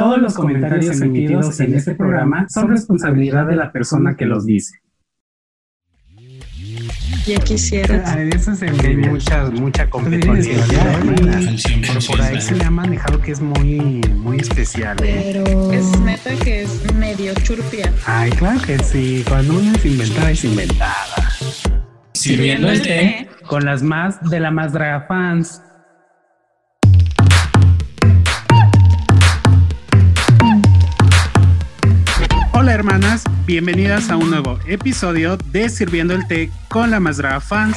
Todos los comentarios emitidos en este programa son responsabilidad de la persona que los dice. Ya quisiera. A veces hay mucha, mucha competencia. Por, por ahí se le ha manejado que es muy, muy especial. ¿eh? Pero es neta que es medio churpia. Ay, claro que sí. Cuando uno es inventada, es inventada. Sirviendo el té. Con las más de la más draga fans. Hola hermanas, bienvenidas a un nuevo episodio de Sirviendo el Té con la Mazdraga Fans.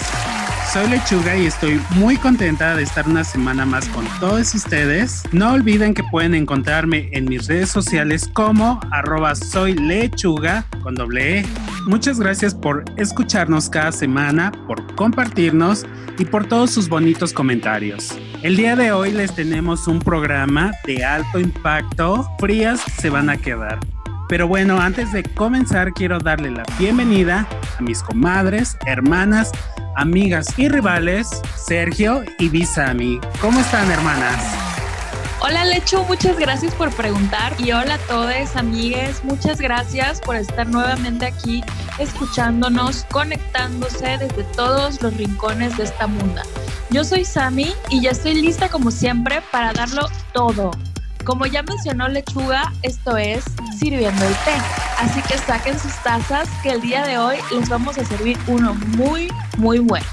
Soy Lechuga y estoy muy contenta de estar una semana más con todos ustedes. No olviden que pueden encontrarme en mis redes sociales como arroba soy lechuga con doble E. Muchas gracias por escucharnos cada semana, por compartirnos y por todos sus bonitos comentarios. El día de hoy les tenemos un programa de alto impacto. Frías se van a quedar. Pero bueno, antes de comenzar quiero darle la bienvenida a mis comadres, hermanas, amigas y rivales, Sergio y Bisami. ¿Cómo están, hermanas? Hola Lechu, muchas gracias por preguntar y hola a todos amigues, muchas gracias por estar nuevamente aquí escuchándonos, conectándose desde todos los rincones de esta munda. Yo soy Sami y ya estoy lista como siempre para darlo todo. Como ya mencionó Lechuga, esto es sirviendo el té. Así que saquen sus tazas que el día de hoy les vamos a servir uno muy, muy bueno.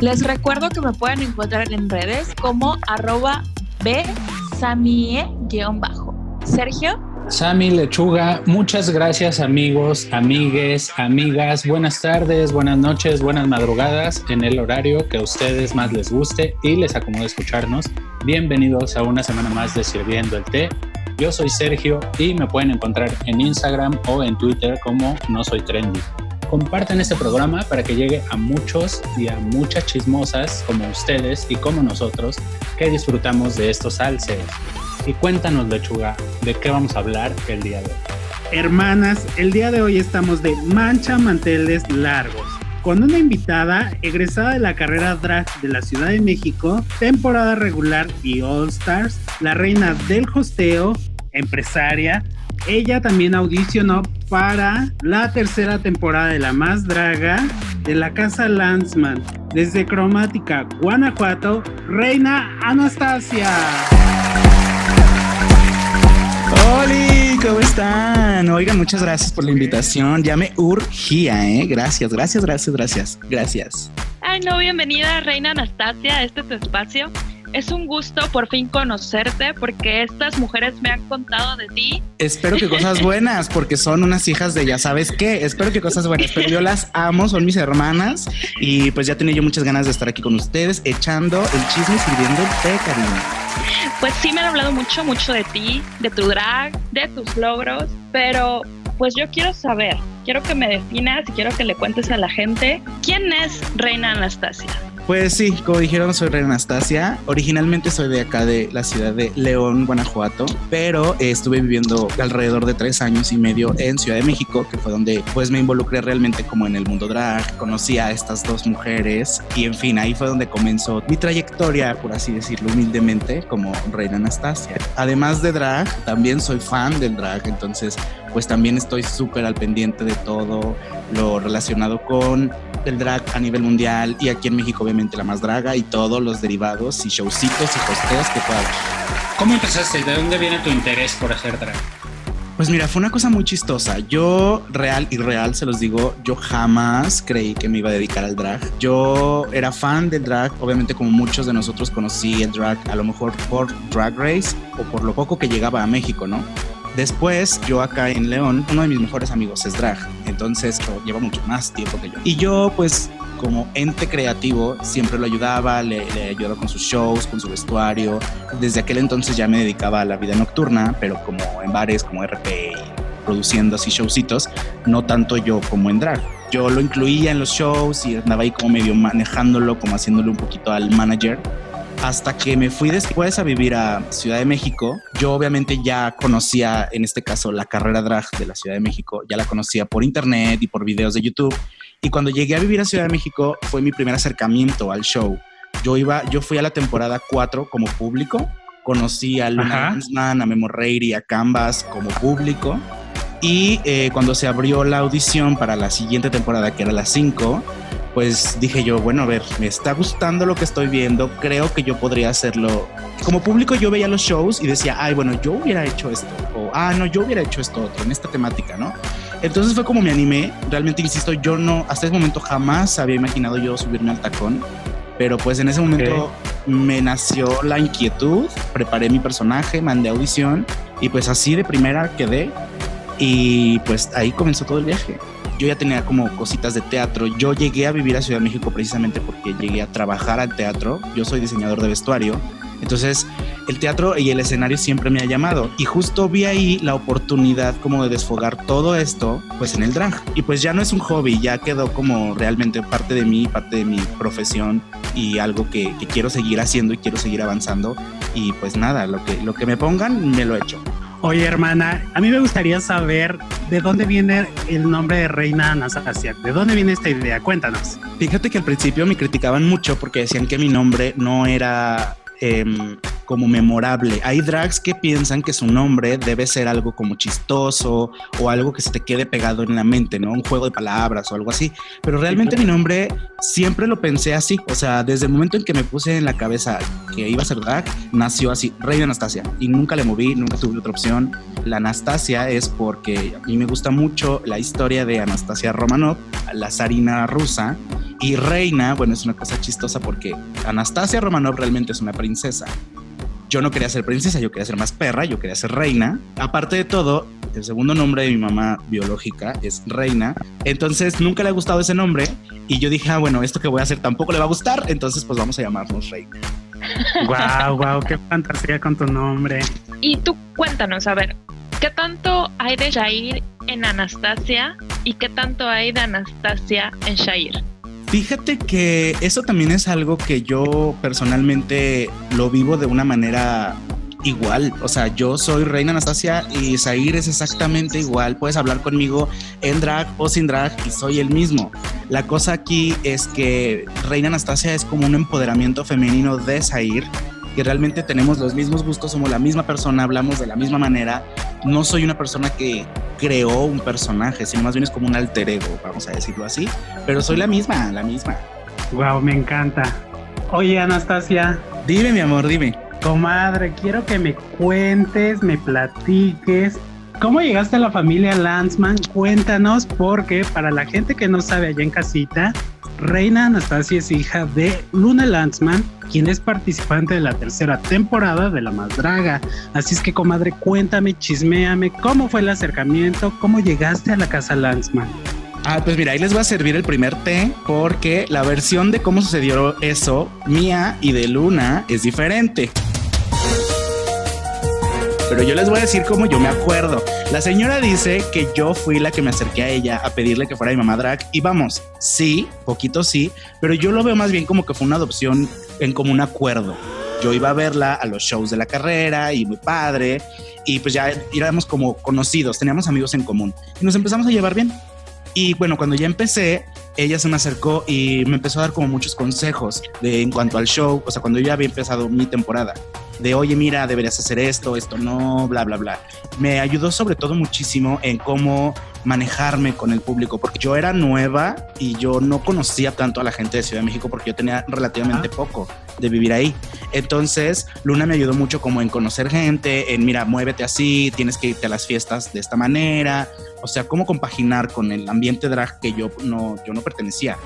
Les recuerdo que me pueden encontrar en redes como arroba bsamie-bajo. Sergio. Sami Lechuga, muchas gracias amigos, amigues, amigas. Buenas tardes, buenas noches, buenas madrugadas en el horario que a ustedes más les guste y les acomode escucharnos. Bienvenidos a una semana más de Sirviendo el Té. Yo soy Sergio y me pueden encontrar en Instagram o en Twitter como No Soy Trendy. Comparten este programa para que llegue a muchos y a muchas chismosas como ustedes y como nosotros que disfrutamos de estos salseos. Y cuéntanos, lechuga, ¿de qué vamos a hablar el día de hoy? Hermanas, el día de hoy estamos de mancha manteles largos con una invitada egresada de la carrera drag de la Ciudad de México, temporada regular y All Stars, la reina del hosteo, empresaria. Ella también audicionó para la tercera temporada de La Más Draga de la Casa Landsman. Desde Cromática, Guanajuato, Reina Anastasia. ¡Hola! ¿Cómo están? Oigan, muchas gracias por la invitación. Ya me urgía, ¿eh? Gracias, gracias, gracias, gracias. Gracias. Ay, no, bienvenida, Reina Anastasia, este es tu espacio. Es un gusto por fin conocerte porque estas mujeres me han contado de ti. Espero que cosas buenas, porque son unas hijas de ya sabes qué. Espero que cosas buenas, pero yo las amo, son mis hermanas y pues ya tenía yo muchas ganas de estar aquí con ustedes echando el chisme y sirviendo el té, cariño. Pues sí me han hablado mucho, mucho de ti, de tu drag, de tus logros, pero pues yo quiero saber, quiero que me definas y quiero que le cuentes a la gente quién es Reina Anastasia. Pues sí, como dijeron, soy Reina Anastasia. Originalmente soy de acá de la ciudad de León, Guanajuato, pero eh, estuve viviendo alrededor de tres años y medio en Ciudad de México, que fue donde pues me involucré realmente como en el mundo drag. Conocí a estas dos mujeres y en fin, ahí fue donde comenzó mi trayectoria, por así decirlo humildemente, como Reina Anastasia. Además de drag, también soy fan del drag, entonces pues también estoy súper al pendiente de todo lo relacionado con el drag a nivel mundial y aquí en México obviamente la más draga y todos los derivados y showcitos y hosteos que pueda haber. ¿Cómo empezaste? ¿De dónde viene tu interés por hacer drag? Pues mira, fue una cosa muy chistosa. Yo, real y real, se los digo, yo jamás creí que me iba a dedicar al drag. Yo era fan del drag, obviamente como muchos de nosotros conocí el drag, a lo mejor por Drag Race o por lo poco que llegaba a México, ¿no? Después, yo acá en León, uno de mis mejores amigos es drag, entonces lleva mucho más tiempo que yo. Y yo, pues, como ente creativo, siempre lo ayudaba, le, le ayudaba con sus shows, con su vestuario. Desde aquel entonces ya me dedicaba a la vida nocturna, pero como en bares, como RP produciendo así showcitos, no tanto yo como en drag. Yo lo incluía en los shows y andaba ahí como medio manejándolo, como haciéndole un poquito al manager hasta que me fui después a vivir a Ciudad de México. Yo obviamente ya conocía, en este caso, la carrera drag de la Ciudad de México, ya la conocía por internet y por videos de YouTube. Y cuando llegué a vivir a Ciudad de México fue mi primer acercamiento al show. Yo iba, yo fui a la temporada 4 como público conocí a Luna Lanzman, a Memo y a Canvas como público. Y eh, cuando se abrió la audición para la siguiente temporada, que era la 5, pues dije yo, bueno, a ver, me está gustando lo que estoy viendo, creo que yo podría hacerlo. Como público yo veía los shows y decía, ay, bueno, yo hubiera hecho esto, o, ah, no, yo hubiera hecho esto otro, en esta temática, ¿no? Entonces fue como me animé, realmente insisto, yo no, hasta ese momento jamás había imaginado yo subirme al tacón, pero pues en ese momento me nació la inquietud, preparé mi personaje, mandé audición y pues así de primera quedé y pues ahí comenzó todo el viaje. Yo ya tenía como cositas de teatro. Yo llegué a vivir a Ciudad de México precisamente porque llegué a trabajar al teatro. Yo soy diseñador de vestuario. Entonces, el teatro y el escenario siempre me ha llamado. Y justo vi ahí la oportunidad como de desfogar todo esto, pues en el drag. Y pues ya no es un hobby, ya quedó como realmente parte de mí, parte de mi profesión y algo que, que quiero seguir haciendo y quiero seguir avanzando. Y pues nada, lo que, lo que me pongan, me lo he hecho. Oye, hermana, a mí me gustaría saber de dónde viene el nombre de Reina Anastasia. ¿De dónde viene esta idea? Cuéntanos. Fíjate que al principio me criticaban mucho porque decían que mi nombre no era Em, como memorable. Hay drags que piensan que su nombre debe ser algo como chistoso o algo que se te quede pegado en la mente, ¿no? Un juego de palabras o algo así. Pero realmente mi nombre siempre lo pensé así. O sea, desde el momento en que me puse en la cabeza que iba a ser drag, nació así, Reina Anastasia. Y nunca le moví, nunca tuve otra opción. La Anastasia es porque a mí me gusta mucho la historia de Anastasia Romanov, la zarina rusa y Reina, bueno, es una cosa chistosa porque Anastasia Romanov realmente es una princesa. Yo no quería ser princesa, yo quería ser más perra, yo quería ser reina. Aparte de todo, el segundo nombre de mi mamá biológica es Reina. Entonces nunca le ha gustado ese nombre. Y yo dije, ah, bueno, esto que voy a hacer tampoco le va a gustar. Entonces, pues vamos a llamarnos Reina. Wow, wow, qué fantasía con tu nombre. Y tú cuéntanos, a ver, ¿qué tanto hay de Jair en Anastasia y qué tanto hay de Anastasia en Shair? Fíjate que eso también es algo que yo personalmente lo vivo de una manera igual. O sea, yo soy Reina Anastasia y Zair es exactamente igual. Puedes hablar conmigo en drag o sin drag y soy el mismo. La cosa aquí es que Reina Anastasia es como un empoderamiento femenino de Zair que realmente tenemos los mismos gustos, somos la misma persona, hablamos de la misma manera. No soy una persona que creó un personaje, sino más bien es como un alter ego, vamos a decirlo así, pero soy la misma, la misma. Wow, me encanta. Oye, Anastasia. Dime, mi amor, dime. Comadre, quiero que me cuentes, me platiques. ¿Cómo llegaste a la familia Landsman? Cuéntanos, porque para la gente que no sabe allá en casita, Reina Anastasia es hija de Luna Landsman, quien es participante de la tercera temporada de La Más Draga. Así es que, comadre, cuéntame, chisméame, ¿cómo fue el acercamiento? ¿Cómo llegaste a la casa Landsman? Ah, pues mira, ahí les va a servir el primer té porque la versión de cómo sucedió eso, mía y de Luna, es diferente pero yo les voy a decir cómo yo me acuerdo. La señora dice que yo fui la que me acerqué a ella a pedirle que fuera mi mamá drag y vamos, sí, poquito sí, pero yo lo veo más bien como que fue una adopción en como un acuerdo. Yo iba a verla a los shows de la carrera y muy padre y pues ya éramos como conocidos, teníamos amigos en común y nos empezamos a llevar bien. Y bueno, cuando ya empecé, ella se me acercó y me empezó a dar como muchos consejos de en cuanto al show, o sea, cuando yo ya había empezado mi temporada de, oye, mira, deberías hacer esto, esto no, bla, bla, bla. Me ayudó sobre todo muchísimo en cómo manejarme con el público, porque yo era nueva y yo no conocía tanto a la gente de Ciudad de México porque yo tenía relativamente poco de vivir ahí. Entonces, Luna me ayudó mucho como en conocer gente, en, mira, muévete así, tienes que irte a las fiestas de esta manera, o sea, cómo compaginar con el ambiente drag que yo no, yo no pertenecía.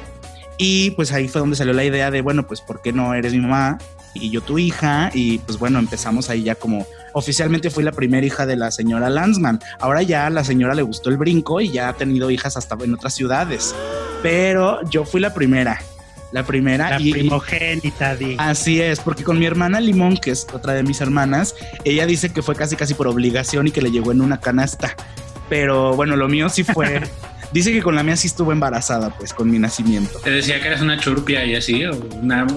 Y pues ahí fue donde salió la idea de, bueno, pues ¿por qué no eres mi mamá y yo tu hija? Y pues bueno, empezamos ahí ya como oficialmente fui la primera hija de la señora Landsman. Ahora ya a la señora le gustó el brinco y ya ha tenido hijas hasta en otras ciudades. Pero yo fui la primera. La primera. La primogénita, di. Así es, porque con mi hermana Limón, que es otra de mis hermanas, ella dice que fue casi casi por obligación y que le llegó en una canasta. Pero bueno, lo mío sí fue Dice que con la mía sí estuvo embarazada, pues, con mi nacimiento. ¿Te decía que eres una churpia y así? ¿O,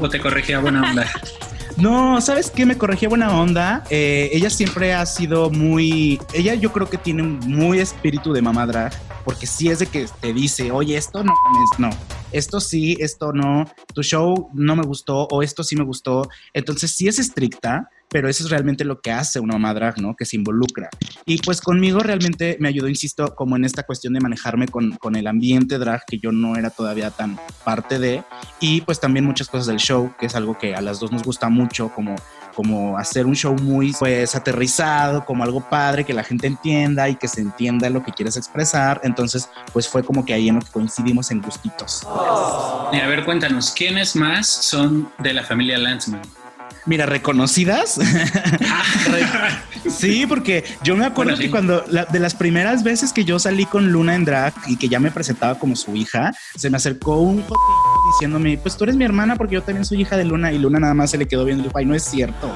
o te corregía buena onda? No, ¿sabes qué? Me corregía buena onda. Eh, ella siempre ha sido muy. Ella, yo creo que tiene un muy espíritu de mamá drag, porque sí es de que te dice, oye, esto no, no, esto sí, esto no, tu show no me gustó, o esto sí me gustó. Entonces, sí es estricta, pero eso es realmente lo que hace una mamá drag, ¿no? Que se involucra. Y pues conmigo realmente me ayudó, insisto, como en esta cuestión de manejarme con, con el ambiente drag, que yo no era todavía tan parte de, y pues también muchas cosas del show, que es algo que a las dos nos gusta mucho, como como hacer un show muy pues aterrizado, como algo padre, que la gente entienda y que se entienda lo que quieres expresar. Entonces, pues fue como que ahí en lo que coincidimos en gustitos. Y a ver, cuéntanos, ¿quiénes más son de la familia Landsman? Mira, reconocidas. sí, porque yo me acuerdo que cuando de las primeras veces que yo salí con Luna en drag y que ya me presentaba como su hija, se me acercó un diciéndome, pues tú eres mi hermana porque yo también soy hija de Luna y Luna nada más se le quedó viendo y dijo, ay, no es cierto.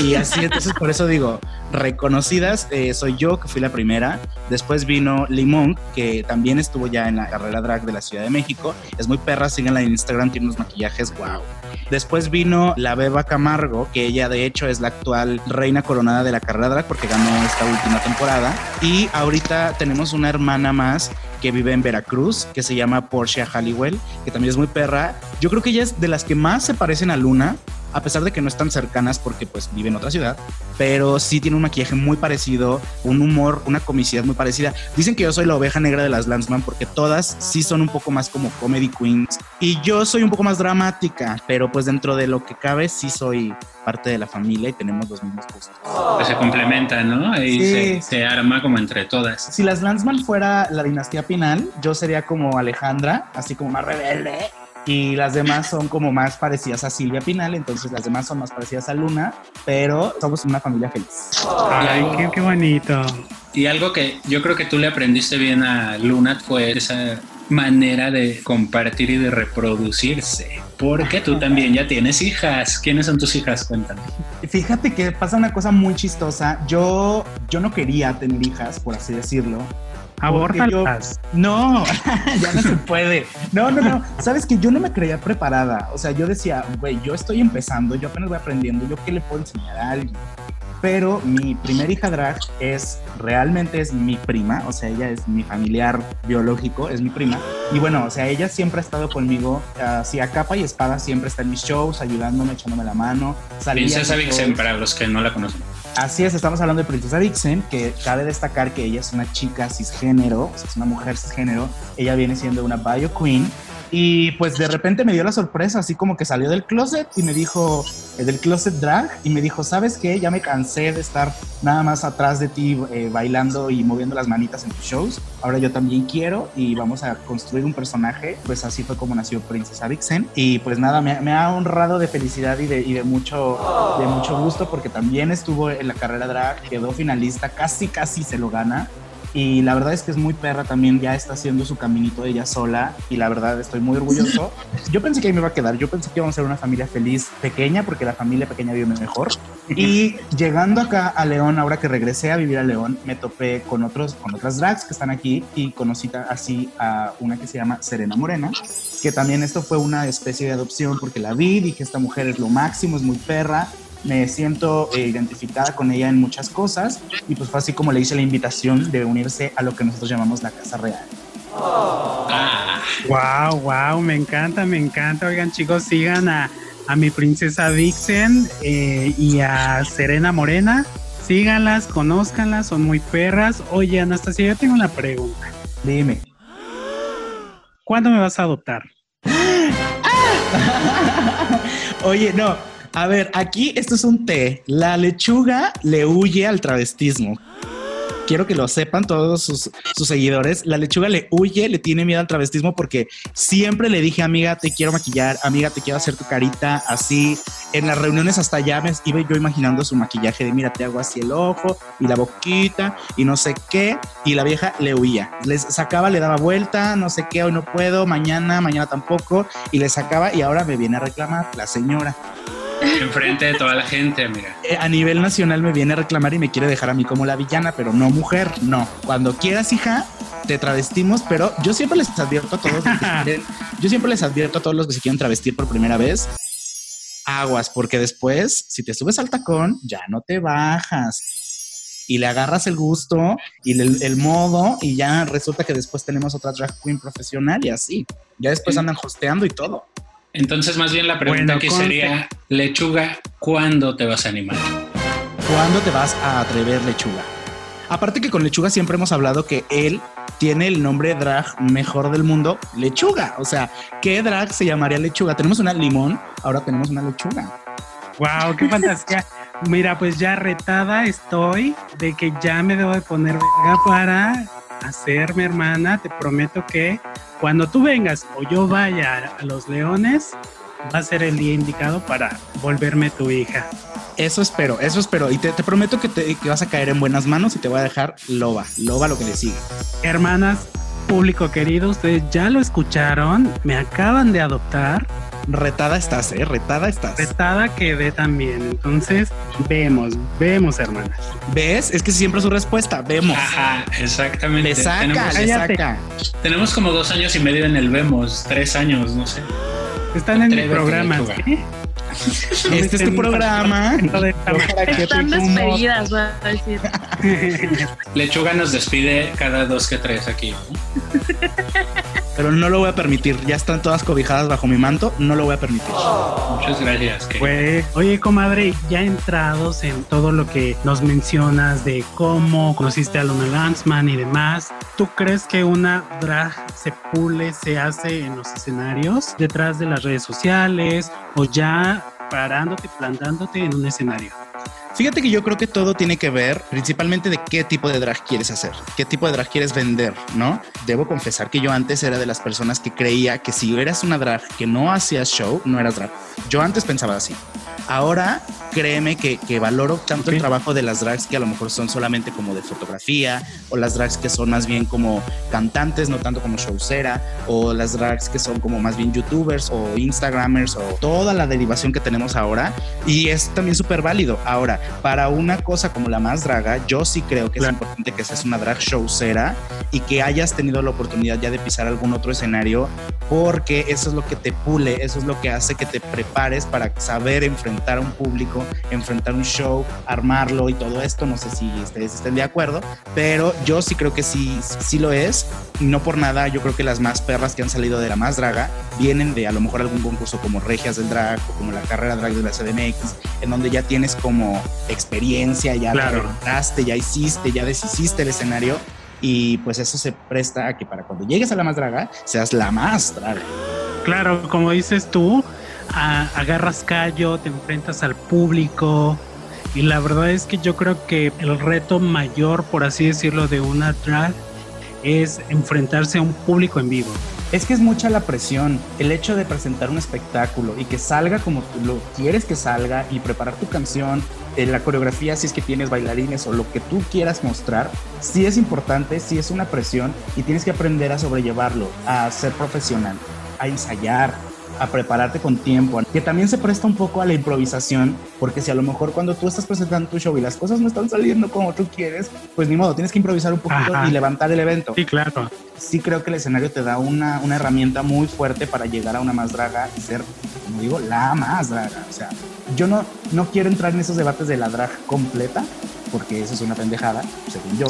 Y así, entonces por eso digo, reconocidas, eh, soy yo que fui la primera. Después vino Limón, que también estuvo ya en la carrera drag de la Ciudad de México. Es muy perra, síganla en Instagram, tiene unos maquillajes, wow. Después vino la Beba Camargo, que ella de hecho es la actual reina coronada de la carrera drag porque ganó esta última temporada. Y ahorita tenemos una hermana más que vive en Veracruz, que se llama Portia Halliwell, que también es muy perra. Yo creo que ella es de las que más se parecen a Luna, a pesar de que no están cercanas porque pues vive en otra ciudad, pero sí tiene un maquillaje muy parecido, un humor, una comicidad muy parecida. Dicen que yo soy la oveja negra de las Landsman porque todas sí son un poco más como comedy queens y yo soy un poco más dramática, pero pues dentro de lo que cabe sí soy parte de la familia y tenemos los mismos gustos. Pues se complementan, ¿no? Y se, se, arma como entre todas. Si las Landsman fuera la dinastía Pinal, yo sería como Alejandra, así como más rebelde y las demás son como más parecidas a Silvia Pinal, entonces las demás son más parecidas a Luna, pero somos una familia feliz. Ay, qué, qué bonito. Y algo que yo creo que tú le aprendiste bien a Luna fue esa manera de compartir y de reproducirse. Porque tú también ya tienes hijas. ¿Quiénes son tus hijas? Cuéntame. Fíjate que pasa una cosa muy chistosa. Yo, yo no quería tener hijas, por así decirlo. Abortalas. No, ya no se puede. No, no, no. Sabes que yo no me creía preparada. O sea, yo decía, güey, yo estoy empezando, yo apenas voy aprendiendo, yo qué le puedo enseñar a alguien pero mi primera hija drag es realmente es mi prima, o sea, ella es mi familiar biológico, es mi prima. Y bueno, o sea, ella siempre ha estado conmigo, así a capa y espada, siempre está en mis shows, ayudándome, echándome la mano. Princesa Vixen, para los que no la conocen. Así es, estamos hablando de Princesa Vixen, que cabe destacar que ella es una chica cisgénero, o sea, es una mujer cisgénero. Ella viene siendo una bio queen y pues de repente me dio la sorpresa, así como que salió del closet y me dijo, eh, del closet drag, y me dijo, ¿sabes qué? Ya me cansé de estar nada más atrás de ti eh, bailando y moviendo las manitas en tus shows. Ahora yo también quiero y vamos a construir un personaje. Pues así fue como nació Princesa Vixen. Y pues nada, me, ha honrado de felicidad y de, y de, mucho, de mucho gusto porque también estuvo en la carrera drag, quedó finalista, casi, casi se lo gana y la verdad es que es muy perra también, ya está haciendo su caminito ella sola y la verdad estoy muy orgulloso. Yo pensé que ahí me iba a quedar, yo pensé que íbamos a ser una familia feliz pequeña porque la familia pequeña vive mejor. Y llegando acá a León, ahora que regresé a vivir a León, me topé con otros con otras drags que están aquí y conocí así a una que se llama Serena Morena, que también esto fue una especie de adopción porque la vi, dije esta mujer es lo máximo, es muy perra me siento eh, identificada con ella en muchas cosas y pues fue así como le hice la invitación de unirse a lo que nosotros llamamos la Casa Real. Wow, wow, me encanta, me encanta. Oigan chicos, sigan a, a mi princesa Vixen eh, y a Serena Morena. Síganlas, conózcanlas, son muy perras. Oye, Anastasia, yo tengo una pregunta. Dime. ¿Cuándo me vas a adoptar? Oye, no, a ver, aquí esto es un té. La lechuga le huye al travestismo. Quiero que lo sepan todos sus, seguidores. La lechuga le huye, le tiene miedo al travestismo porque siempre le dije, amiga, te quiero maquillar, amiga, te quiero hacer tu carita así. En las reuniones hasta ya iba yo imaginando su maquillaje de, mira, te hago así el ojo y la boquita y no sé qué. Y la vieja le huía. Les sacaba, le daba vuelta, no sé qué, hoy no puedo, mañana, mañana tampoco. Y le sacaba y ahora me viene a reclamar la señora. Enfrente de toda la gente, mira. Eh, a nivel nacional me viene a reclamar y me quiere dejar a mí como la villana, pero no mujer, no. Cuando quieras, hija, te travestimos, pero yo siempre les advierto a todos yo siempre les advierto a todos los que se quieren travestir por primera vez, aguas, porque después, si te subes al tacón, ya no te bajas y le agarras el gusto y el, modo y ya resulta que después tenemos otra drag queen profesional y así. Ya después andan hosteando y todo. Entonces, más bien la pregunta aquí sería, lechuga, ¿cuándo te vas a animar? ¿Cuándo te vas a atrever, lechuga? Aparte que con lechuga siempre hemos hablado que él tiene el nombre drag mejor del mundo, lechuga. O sea, ¿qué drag se llamaría lechuga? Tenemos una limón, ahora tenemos una lechuga. Wow, qué fantasía. Mira, pues ya retada estoy de que ya me debo de poner para hacerme hermana. Te prometo que cuando tú vengas o yo vaya a los leones, va a ser el día indicado para volverme tu hija. Eso espero, eso espero. Y te, te prometo que, te, que vas a caer en buenas manos y te voy a dejar loba, loba lo que le sigue. Hermanas, público querido, ustedes ya lo escucharon, me acaban de adoptar. Retada estás, ¿eh? Retada estás. Retada quedé también. Entonces, vemos, vemos, hermanas. ¿Ves? Es que siempre es su respuesta. Vemos. Ajá, exactamente. Le saca, tenemos, le saca. tenemos como dos años y medio en el Vemos, tres años, no sé. Están en Atrévete, programa. Este es tu programa. Están despedidas, va a decir. manera. Lechuga nos despide cada dos que tres aquí. ¿no? Pero no lo voy a permitir. Ya están todas cobijadas bajo mi manto. No lo voy a permitir. Muchas gracias. Pues, oye, comadre, ya entrados en todo lo que nos mencionas de cómo conociste a Luna Lanzman y demás, ¿tú crees que una drag se pule, se hace en los escenarios, detrás de las redes sociales o ya parándote, plantándote en un escenario? Fíjate que yo creo que todo tiene que ver principalmente de qué tipo de drag quieres hacer, qué tipo de drag quieres vender, ¿no? Debo confesar que yo antes era de las personas que creía que si eras una drag que no hacías show, no eras drag. Yo antes pensaba así. Ahora créeme que, que valoro tanto el Ok. trabajo de las drags que a lo mejor son solamente como de fotografía o las drags que son más bien como cantantes, no tanto como showcera o las drags que son como más bien youtubers o instagramers o toda la derivación que tenemos ahora y es también súper válido. Ahora, para una cosa como la más draga, yo sí creo que Claro. es importante que seas una drag showcera y que hayas tenido la oportunidad ya de pisar algún otro escenario porque eso es lo que te pule, eso es lo que hace que te prepares para saber enfrentar a un público, enfrentar un show, armarlo y todo esto. No sé si ustedes estén de acuerdo, pero yo sí creo que sí, sí lo es. Y no por nada, yo creo que las más perras que han salido de la más draga vienen de a lo mejor algún concurso como Regias del Drag o como la carrera drag de la CDMX, en donde ya tienes como experiencia, ya Claro. te ya hiciste, ya deshiciste el escenario. Y pues eso se presta a que para cuando llegues a la más draga, seas la más draga. Claro, como dices tú, a- agarras callo, te enfrentas al público y la verdad es que yo creo que el reto mayor, por así decirlo, de una drag es enfrentarse a un público en vivo. Es que es mucha la presión, el hecho de presentar un espectáculo y que salga como tú lo quieres que salga y preparar tu canción, eh, la coreografía, si es que tienes bailarines o lo que tú quieras mostrar, sí es importante, sí es una presión y tienes que aprender a sobrellevarlo, a ser profesional, a ensayar, a prepararte con tiempo, que también se presta un poco a la improvisación, porque si a lo mejor cuando tú estás presentando tu show y las cosas no están saliendo como tú quieres, pues ni modo, tienes que improvisar un poquito Ajá. y levantar el evento Sí, claro. sí creo que el escenario te da una, una herramienta muy fuerte para llegar a una más draga y ser, como digo, la más draga. O sea, yo no, no quiero entrar en esos debates de la drag completa, porque eso es una pendejada, según yo,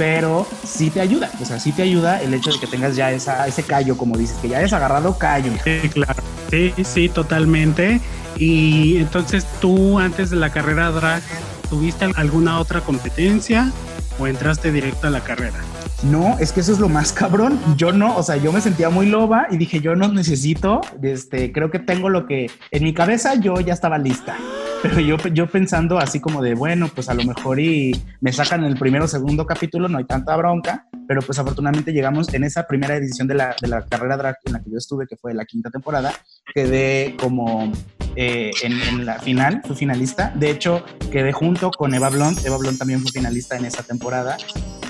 pero sí te ayuda. O sea, sí te ayuda el hecho de que tengas ya esa, ese callo, como dices, que ya hayas agarrado callo. Sí, claro. Sí, sí, totalmente. Y entonces tú antes de la carrera drag, ¿tuviste alguna otra competencia o entraste directo a la carrera? No, es que eso es lo más cabrón. Yo no, o sea, yo me sentía muy loba y dije, yo no necesito, este, creo que tengo lo que en mi cabeza yo ya estaba lista. Pero yo, yo pensando así como de, bueno, pues a lo mejor y me sacan el primero o segundo capítulo, no hay tanta bronca, pero pues afortunadamente llegamos en esa primera edición de la, de la carrera drag en la que yo estuve, que fue la quinta temporada, quedé como eh, en, en la final, fui finalista. De hecho, quedé junto con Eva Blond. Eva Blond también fue finalista en esa temporada.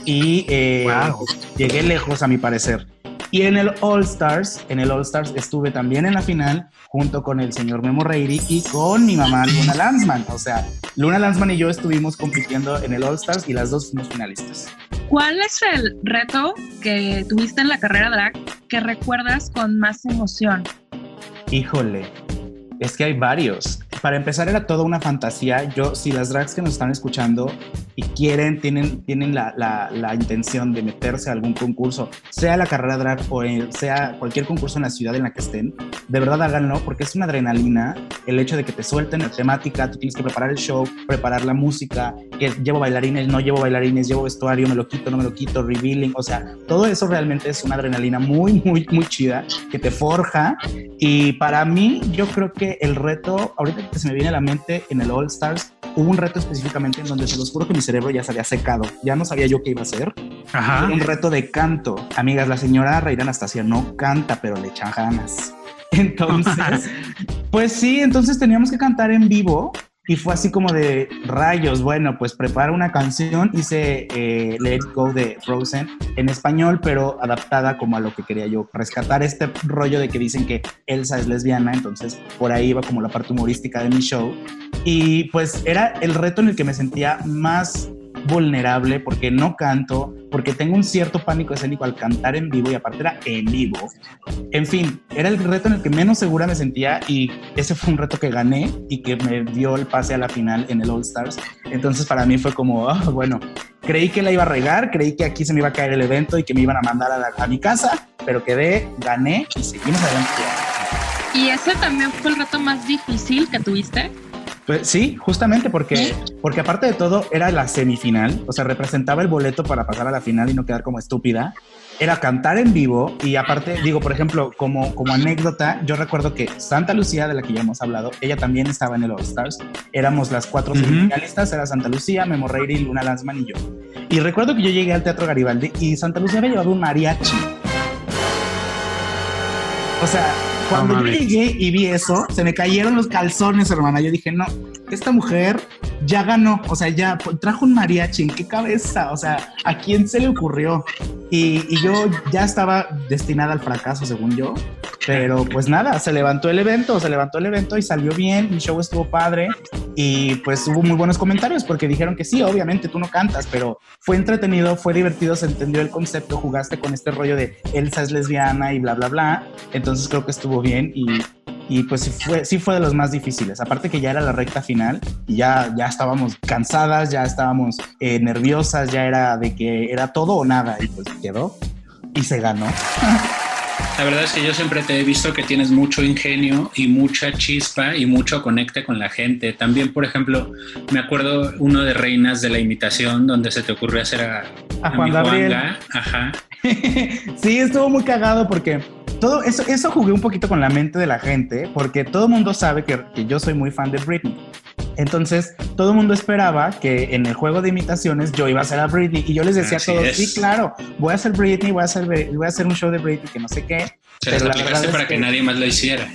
Y eh, Wow. llegué lejos a mi parecer. Y en el All Stars, en el All Stars estuve también en la final junto con el señor Memo Reiri y con mi mamá Luna Lanzman. O sea, Luna Lanzman y yo estuvimos compitiendo en el All Stars y las dos fuimos finalistas. ¿Cuál es el reto que tuviste en la carrera drag que recuerdas con más emoción? Híjole, es que hay varios. Para empezar era toda una fantasía. Yo, si las drags que nos están escuchando y quieren, tienen, tienen la, la, la intención de meterse a algún concurso, sea la carrera drag o sea cualquier concurso en la ciudad en la que estén, de verdad háganlo porque es una adrenalina el hecho de que te suelten la temática, tú tienes que preparar el show, preparar la música, que llevo bailarines, no llevo bailarines, llevo vestuario, me lo quito, no me lo quito, revealing, o sea, todo eso realmente es una adrenalina muy, muy, muy chida que te forja. Y para mí yo creo que el reto, ahorita que se me viene a la mente en el All Stars, hubo un reto específicamente en donde se los juro que mi cerebro ya se había secado, ya no sabía yo qué iba a hacer. Ajá. un reto de canto. Amigas, la señora Reina Anastasia no canta, pero le echan ganas. Entonces, pues sí, entonces teníamos que cantar en vivo y fue así como de rayos, bueno, pues prepara una canción, hice eh, Let Go de Frozen en español, pero adaptada como a lo que quería yo, rescatar este rollo de que dicen que Elsa es lesbiana, entonces por ahí iba como la parte humorística de mi show. Y pues era el reto en el que me sentía más vulnerable porque no canto, porque tengo un cierto pánico escénico al cantar en vivo y aparte era en vivo. En fin, era el reto en el que menos segura me sentía y ese fue un reto que gané y que me dio el pase a la final en el All Stars. Entonces para mí fue como, ah, bueno, creí que la iba a regar, creí que aquí se me iba a caer el evento y que me iban a mandar a, a mi casa, pero quedé, gané y seguimos adelante. ¿Y ese también fue el reto más difícil que tuviste? Pues sí, justamente porque, porque aparte de todo era la semifinal, o sea, representaba el boleto para pasar a la final y no quedar como estúpida. Era cantar en vivo y aparte, digo, por ejemplo, como, como anécdota, yo recuerdo que Santa Lucía, de la que ya hemos hablado, ella también estaba en el All Stars. Éramos las cuatro semifinalistas, era Santa Lucía, Memo Reiri, Luna Lanzman y yo. Y recuerdo que yo llegué al Teatro Garibaldi y Santa Lucía había llevado un mariachi. O sea, cuando yo llegué y vi eso, se me cayeron los calzones, hermana. Yo dije, no, esta mujer ya ganó, o sea, ya trajo un mariachi, ¿en qué cabeza? O sea, ¿a quién se le ocurrió? Y, yo ya estaba destinada al fracaso, según yo, pero pues nada, se levantó el evento, se levantó el evento y salió bien, mi show estuvo padre y pues hubo muy buenos comentarios porque dijeron que sí, obviamente tú no cantas, pero fue entretenido, fue divertido, se entendió el concepto, jugaste con este rollo de Elsa es lesbiana y bla, bla, bla, entonces creo que estuvo bien y y pues sí fue, sí fue de los más difíciles. Aparte que ya era la recta final y ya, ya estábamos cansadas, ya estábamos eh, nerviosas, ya era de que era todo o nada y pues quedó y se ganó. La verdad es que yo siempre te he visto que tienes mucho ingenio y mucha chispa y mucho conecte con la gente. También, por ejemplo, me acuerdo uno de Reinas de la Imitación donde se te ocurrió hacer a, a, Juan Gabriel. Ajá. sí, estuvo muy cagado porque todo eso, eso jugué un poquito con la mente de la gente, porque todo el mundo sabe que, que, yo soy muy fan de Britney. Entonces, todo el mundo esperaba que en el juego de imitaciones yo iba a ser a Britney y yo les decía a todos, sí, claro, voy a ser Britney, voy a hacer, voy a hacer un show de Britney que no sé qué. Se pero la verdad para que, que nadie más lo hiciera.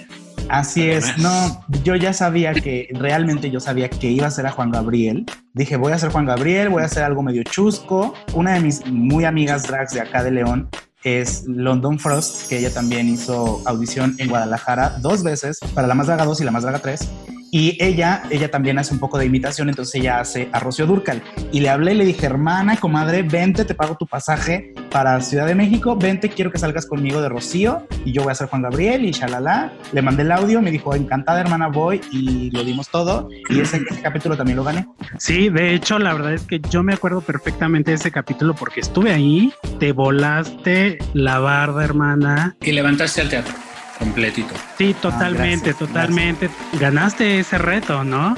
Así es, no, yo ya sabía que realmente yo sabía que iba a ser a Juan Gabriel. Dije, voy a ser Juan Gabriel, voy a hacer algo medio chusco. Una de mis muy amigas drags de acá de León es London Frost, que ella también hizo audición en Guadalajara dos veces para La Más Draga 2 y La Más Draga 3. Y ella, ella también hace un poco de imitación, entonces ella hace a Rocío Durcal. Y le hablé y le dije, hermana, comadre, vente, te pago tu pasaje para Ciudad de México, vente, quiero que salgas conmigo de Rocío y yo voy a ser Juan Gabriel y shalala. Le mandé el audio, me dijo, encantada hermana, voy y lo dimos todo. Y ese, ese capítulo también lo gané. Sí, de hecho, la verdad es que yo me acuerdo perfectamente de ese capítulo porque estuve ahí, te volaste la barda, hermana. Y levantaste al teatro completito. Sí, ah, totalmente, totalmente. Ganaste ese reto, ¿no?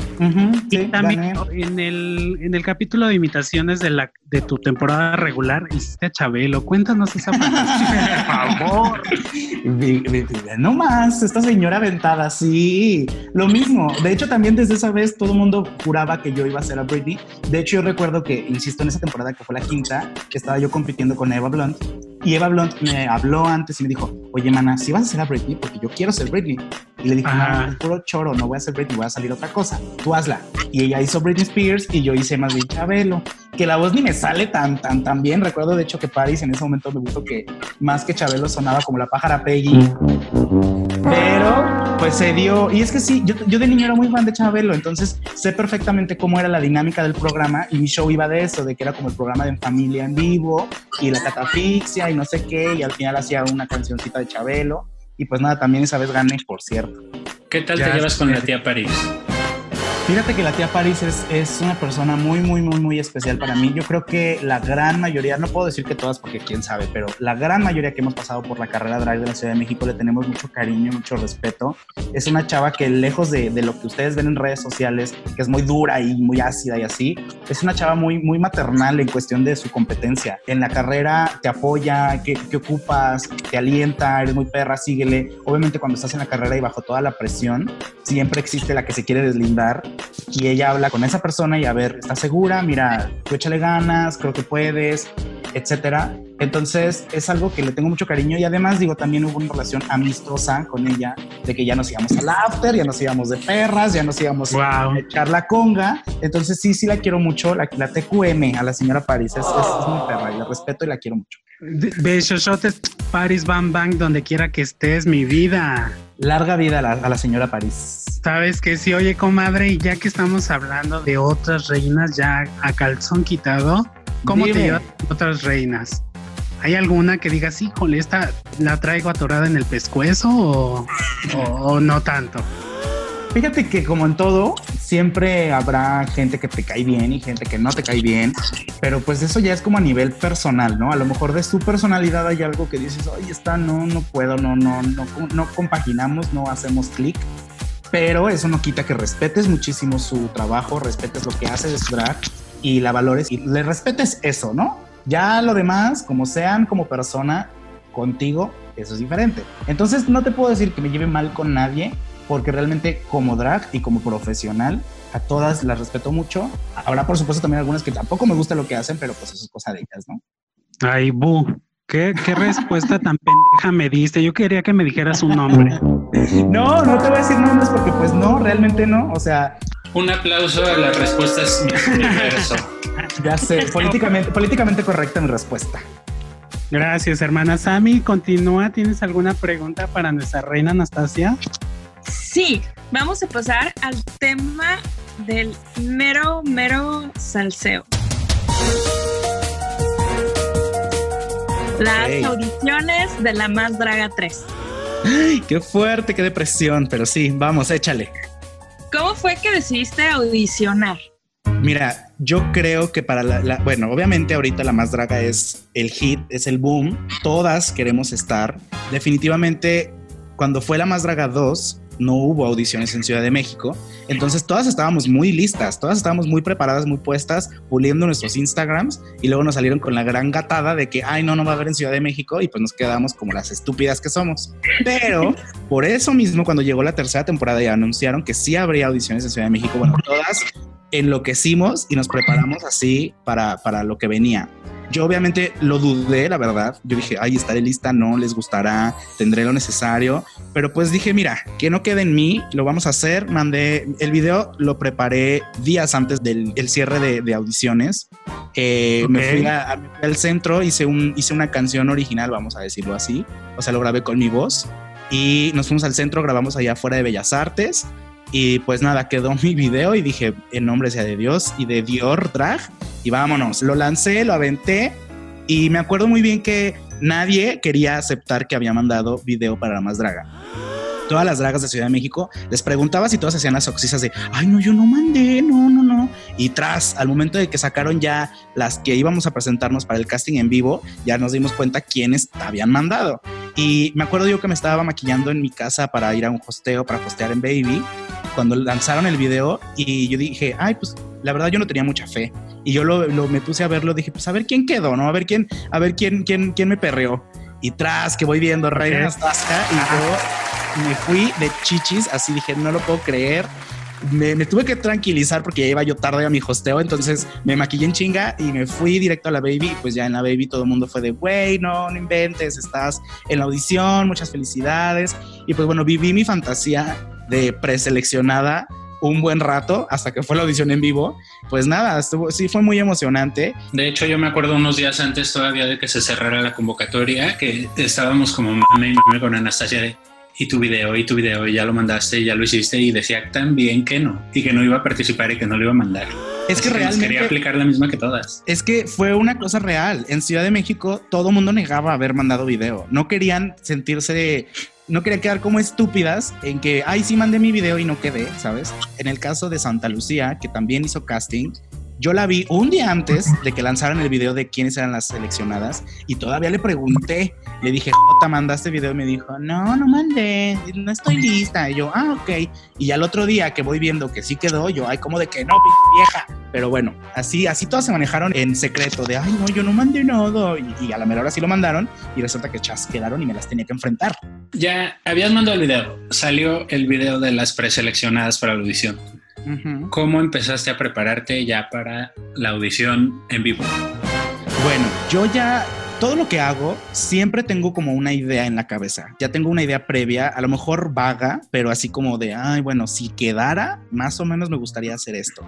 y también en el, en el capítulo de imitaciones de la de tu temporada regular hiciste a Chabelo. Cuéntanos esa parte, por favor. No más, esta señora aventada, sí. Lo mismo. De hecho, también desde esa vez todo el mundo juraba que yo iba a ser a Britney. De hecho, yo recuerdo que, insisto, en esa temporada que fue la quinta, que estaba yo compitiendo con Eva Blunt y Eva Blunt me habló antes y me dijo, oye, mana, si vas a ser a Britney, porque yo quiero ser Britney. Y le dije, no, es puro choro, no voy a ser Britney, voy a salir otra cosa. Tú hazla. Y ella hizo Britney Spears y yo hice más bien Chabelo. Que la voz ni me sale tan, tan, tan bien. Recuerdo, de hecho, que Paris en ese momento me gustó que más que Chabelo sonaba como la pájara Peggy. Pero, pues se dio. Y es que sí, yo, yo de niño era muy fan de Chabelo, entonces sé perfectamente cómo era la dinámica del programa y mi show iba de eso, de que era como el programa de familia en vivo y la catafixia y no sé qué, y al final hacía una cancioncita de Chabelo. Y pues nada, también esa vez gané, por cierto. ¿Qué tal te llevas con la tía París? Fíjate que la tía Paris es, es, una persona muy, muy, muy, muy especial para mí. Yo creo que la gran mayoría, no puedo decir que todas porque quién sabe, pero la gran mayoría que hemos pasado por la carrera drag de la Ciudad de México le tenemos mucho cariño, mucho respeto. Es una chava que lejos de, de, lo que ustedes ven en redes sociales, que es muy dura y muy ácida y así, es una chava muy, muy maternal en cuestión de su competencia. En la carrera te apoya, que, que ocupas, te alienta, eres muy perra, síguele. Obviamente cuando estás en la carrera y bajo toda la presión, siempre existe la que se quiere deslindar y ella habla con esa persona y a ver, ¿estás segura? Mira, tú échale ganas, creo que puedes, etcétera. Entonces es algo que le tengo mucho cariño y además digo, también hubo una relación amistosa con ella, de que ya nos íbamos al after, ya nos íbamos de perras, ya nos íbamos a echar la conga. Entonces sí, sí la quiero mucho, la, la TQM a la señora París, es, es, muy perra y la respeto y la quiero mucho. Besosotes, Paris Bam Bang, donde quiera que estés, mi vida. Larga vida a la, a la señora París. Sabes que sí, oye, comadre, y ya que estamos hablando de otras reinas ya a calzón quitado, ¿cómo Dime. te llevas otras reinas? ¿Hay alguna que digas, híjole, esta la traigo atorada en el pescuezo o, o, o, no tanto? Fíjate que como en todo, siempre habrá gente que te cae bien y gente que no te cae bien, pero pues eso ya es como a nivel personal, ¿no? A lo mejor de su personalidad hay algo que dices, oye, está, no, no puedo, no, no, no, no compaginamos, no hacemos clic pero eso no quita que respetes muchísimo su trabajo, respetes lo que hace de su drag y la valores y le respetes eso, ¿no? Ya lo demás, como sean como persona contigo, eso es diferente. Entonces no te puedo decir que me lleve mal con nadie, porque realmente como drag y como profesional, a todas las respeto mucho. Habrá por supuesto también algunas que tampoco me gusta lo que hacen, pero pues eso es cosa de ellas, ¿no? Ay, bu, ¿Qué, ¿Qué, respuesta tan pendeja me diste? Yo quería que me dijeras un nombre. No, no te voy a decir nombres porque pues no, realmente no. O sea... Un aplauso a las respuestas universo. ya sé, políticamente, políticamente correcta mi respuesta. Gracias, hermana Sami. Continúa. ¿Tienes alguna pregunta para nuestra reina Anastasia? Sí, vamos a pasar al tema del mero, mero salseo. Las okay. audiciones de La Más Draga 3. Ay, qué fuerte, qué depresión, pero sí, vamos, échale. ¿Cómo fue que decidiste audicionar? Mira, yo creo que para la, la, bueno, obviamente ahorita la más draga es el hit, es el boom, todas queremos estar. Definitivamente, cuando fue la más draga 2, no hubo audiciones en Ciudad de México. Entonces todas estábamos muy listas, todas estábamos muy preparadas, muy puestas, puliendo nuestros Instagrams y luego nos salieron con la gran gatada de que, ay, no, no va a haber en Ciudad de México y pues nos quedamos como las estúpidas que somos. Pero por eso mismo, cuando llegó la tercera temporada y anunciaron que sí habría audiciones en Ciudad de México, bueno, todas enloquecimos y nos preparamos así para, para lo que venía. Yo obviamente lo dudé, la verdad. Yo dije, ay, estaré lista, no, les gustará, tendré lo necesario. Pero pues dije, mira, que no quede en mí, lo vamos a hacer. Mandé el video, lo preparé días antes del cierre de, de audiciones. Eh, okay. Me fui a, a, al centro, hice, un, hice una canción original, vamos a decirlo así. O sea, lo grabé con mi voz. Y nos fuimos al centro, grabamos allá afuera de Bellas Artes. Y pues nada, quedó mi video y dije, en nombre sea de Dios y de Dior Drag, y vámonos. Lo lancé, lo aventé y me acuerdo muy bien que nadie quería aceptar que había mandado video para la más draga. Todas las dragas de Ciudad de México les preguntaba si todas hacían las oxisas de ay, no, yo no mandé, no, no, no. Y tras, al momento de que sacaron ya las que íbamos a presentarnos para el casting en vivo, ya nos dimos cuenta quiénes habían mandado. Y me acuerdo yo que me estaba maquillando en mi casa para ir a un hosteo, para hostear en Baby, cuando lanzaron el video y yo dije, ay, pues la verdad yo no tenía mucha fe. Y yo lo, lo, me puse a verlo, dije, pues a ver quién quedó, ¿no? A ver quién, a ver quién, quién, quién me perreó. Y tras que voy viendo Reina Anastasia y yo me fui de chichis, así dije, no lo puedo creer. Me, me, tuve que tranquilizar porque ya iba yo tarde a mi hosteo, entonces me maquillé en chinga y me fui directo a la baby. Pues ya en la baby todo el mundo fue de, güey, no, no inventes, estás en la audición, muchas felicidades. Y pues bueno, viví mi fantasía de preseleccionada un buen rato hasta que fue la audición en vivo. Pues nada, estuvo, sí fue muy emocionante. De hecho, yo me acuerdo unos días antes todavía de que se cerrara la convocatoria, que estábamos como mame y mame con Anastasia de y tu video, y tu video, y ya lo mandaste, y ya lo hiciste, y decía también que no, y que no iba a participar y que no lo iba a mandar. Es que realmente quería aplicar la misma que todas. Es que fue una cosa real. En Ciudad de México todo mundo negaba haber mandado video. No querían sentirse no quería quedar como estúpidas en que, ay, sí mandé mi video y no quedé, ¿sabes? En el caso de Santa Lucía, que también hizo casting, yo la vi un día antes de que lanzaran el video de quiénes eran las seleccionadas y todavía le pregunté, le dije, Jota, ¿mandaste video? Y me dijo, no, no mandé, no estoy lista. Y yo, ah, ok. Y al otro día que voy viendo que sí quedó, yo, ay, como de que no, vieja. Pero bueno, así, así todas se manejaron en secreto de, ay, no, yo no mandé nada. Y, a la mejor hora sí lo mandaron y resulta que chas quedaron y me las tenía que enfrentar. Ya habías mandado el video, salió el video de las preseleccionadas para la audición. ¿Cómo empezaste a prepararte ya para la audición en vivo? Bueno, yo ya todo lo que hago siempre tengo como una idea en la cabeza. Ya tengo una idea previa, a lo mejor vaga, pero así como de, ay, bueno, si quedara, más o menos me gustaría hacer esto.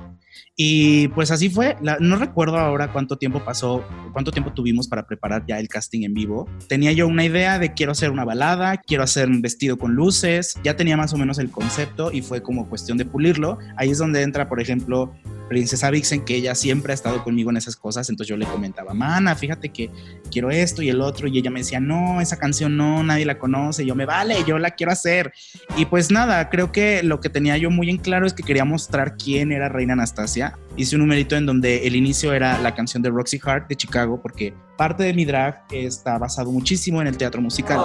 Y pues así fue. no recuerdo ahora cuánto tiempo pasó, cuánto tiempo tuvimos para preparar ya el casting en vivo. Tenía yo una idea de quiero hacer una balada, quiero hacer un vestido con luces. Ya tenía más o menos el concepto y fue como cuestión de pulirlo. Ahí es donde entra, por ejemplo, Princesa Vixen, que ella siempre ha estado conmigo en esas cosas, entonces yo le comentaba, mana, fíjate que quiero esto y el otro, y ella me decía, no, esa canción no, nadie la conoce, yo me vale, yo la quiero hacer. Y pues nada, creo que lo que tenía yo muy en claro es que quería mostrar quién era Reina Anastasia. Hice un numerito en donde el inicio era la canción de Roxy Hart de Chicago, porque parte de mi drag está basado muchísimo en el teatro musical.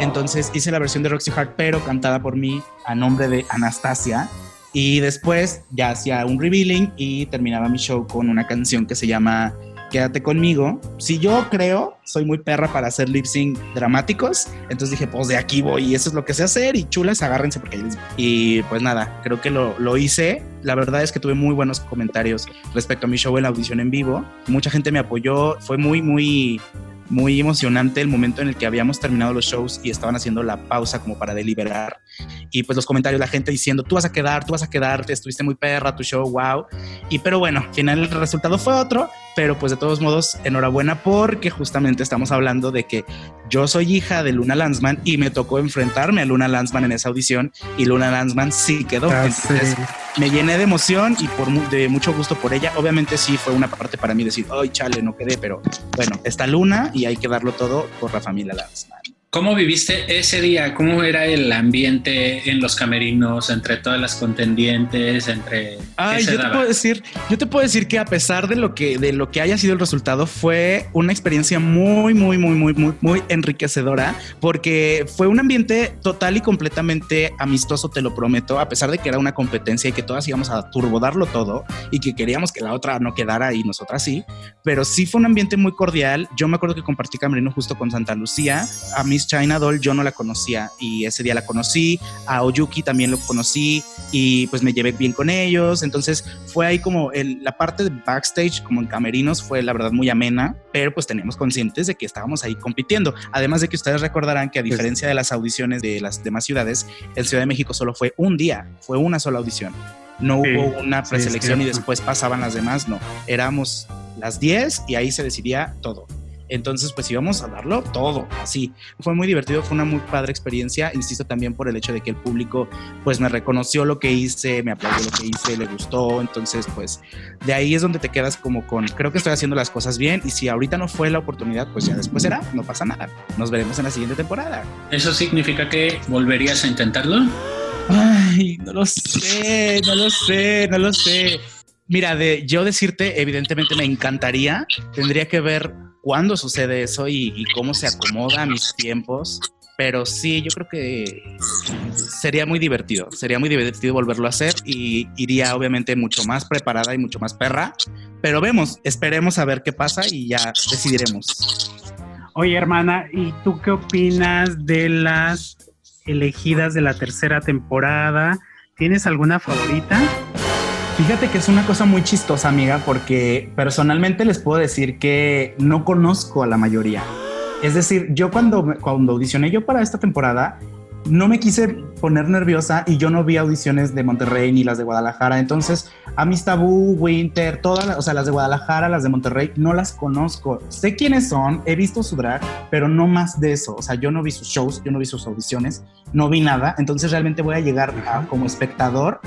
Entonces hice la versión de Roxy Hart, pero cantada por mí a nombre de Anastasia y después ya hacía un revealing y terminaba mi show con una canción que se llama Quédate conmigo. Si yo creo, soy muy perra para hacer lip sync dramáticos, entonces dije, pues de aquí voy y eso es lo que sé hacer y chulas, agárrense porque Y pues nada, creo que lo, lo hice. La verdad es que tuve muy buenos comentarios respecto a mi show en la audición en vivo. Mucha gente me apoyó, fue muy, muy muy emocionante el momento en el que habíamos terminado los shows y estaban haciendo la pausa como para deliberar. Y pues los comentarios, la gente diciendo, tú vas a quedar, tú vas a quedarte, estuviste muy perra, tu show, wow. Y pero bueno, al final el resultado fue otro, pero pues de todos modos, enhorabuena porque justamente estamos hablando de que yo soy hija de Luna Lanzman y me tocó enfrentarme a Luna Lanzman en esa audición y Luna Lanzman sí quedó. Ah, Entonces me llené de emoción y por de mucho gusto por ella. Obviamente sí fue una parte para mí decir, ay, chale, no quedé, pero bueno, está Luna y hay que darlo todo por la familia Lanzman. ¿Cómo viviste ese día? ¿Cómo era el ambiente en los camerinos entre todas las contendientes? Entre Ay, yo te puedo decir, yo te puedo decir que a pesar de lo que de lo que haya sido el resultado fue una experiencia muy muy muy muy muy muy enriquecedora porque fue un ambiente total y completamente amistoso, te lo prometo, a pesar de que era una competencia y que todas íbamos a turbodarlo todo y que queríamos que la otra no quedara y nosotras sí, pero sí fue un ambiente muy cordial. Yo me acuerdo que compartí camerino justo con Santa Lucía, a mí China Doll yo no la conocía y ese día la conocí, a Oyuki también lo conocí y pues me llevé bien con ellos, entonces fue ahí como la parte de backstage como en camerinos fue la verdad muy amena, pero pues teníamos conscientes de que estábamos ahí compitiendo, además de que ustedes recordarán que a diferencia de las audiciones de las demás ciudades, en Ciudad de México solo fue un día, fue una sola audición. No hubo una preselección y después pasaban las demás, no. Éramos las 10 y ahí se decidía todo. Entonces, pues íbamos a darlo todo, así. Fue muy divertido, fue una muy padre experiencia, insisto también por el hecho de que el público, pues me reconoció lo que hice, me aplaudió lo que hice, le gustó, entonces, pues de ahí es donde te quedas como con, creo que estoy haciendo las cosas bien y si ahorita no fue la oportunidad, pues ya después será, no pasa nada. Nos veremos en la siguiente temporada. ¿Eso significa que volverías a intentarlo? Ay, no lo sé, no lo sé, no lo sé. Mira, de yo decirte, evidentemente me encantaría, tendría que ver cuándo sucede eso y, cómo se acomoda a mis tiempos. Pero sí, yo creo que sería muy divertido, sería muy divertido volverlo a hacer y iría obviamente mucho más preparada y mucho más perra. Pero vemos, esperemos a ver qué pasa y ya decidiremos. Oye, hermana, ¿y tú qué opinas de las elegidas de la tercera temporada? ¿Tienes alguna favorita? Fíjate que es una cosa muy chistosa, amiga, porque personalmente les puedo decir que no conozco a la mayoría. Es decir, yo cuando, cuando audicioné yo para esta temporada, no me quise poner nerviosa y yo no vi audiciones de Monterrey ni las de Guadalajara. Entonces, a mis tabú, Winter, todas, o sea, las de Guadalajara, las de Monterrey, no las conozco. Sé quiénes son, he visto su drag, pero no más de eso. O sea, yo no vi sus shows, yo no vi sus audiciones, no vi nada. Entonces, realmente voy a llegar como espectador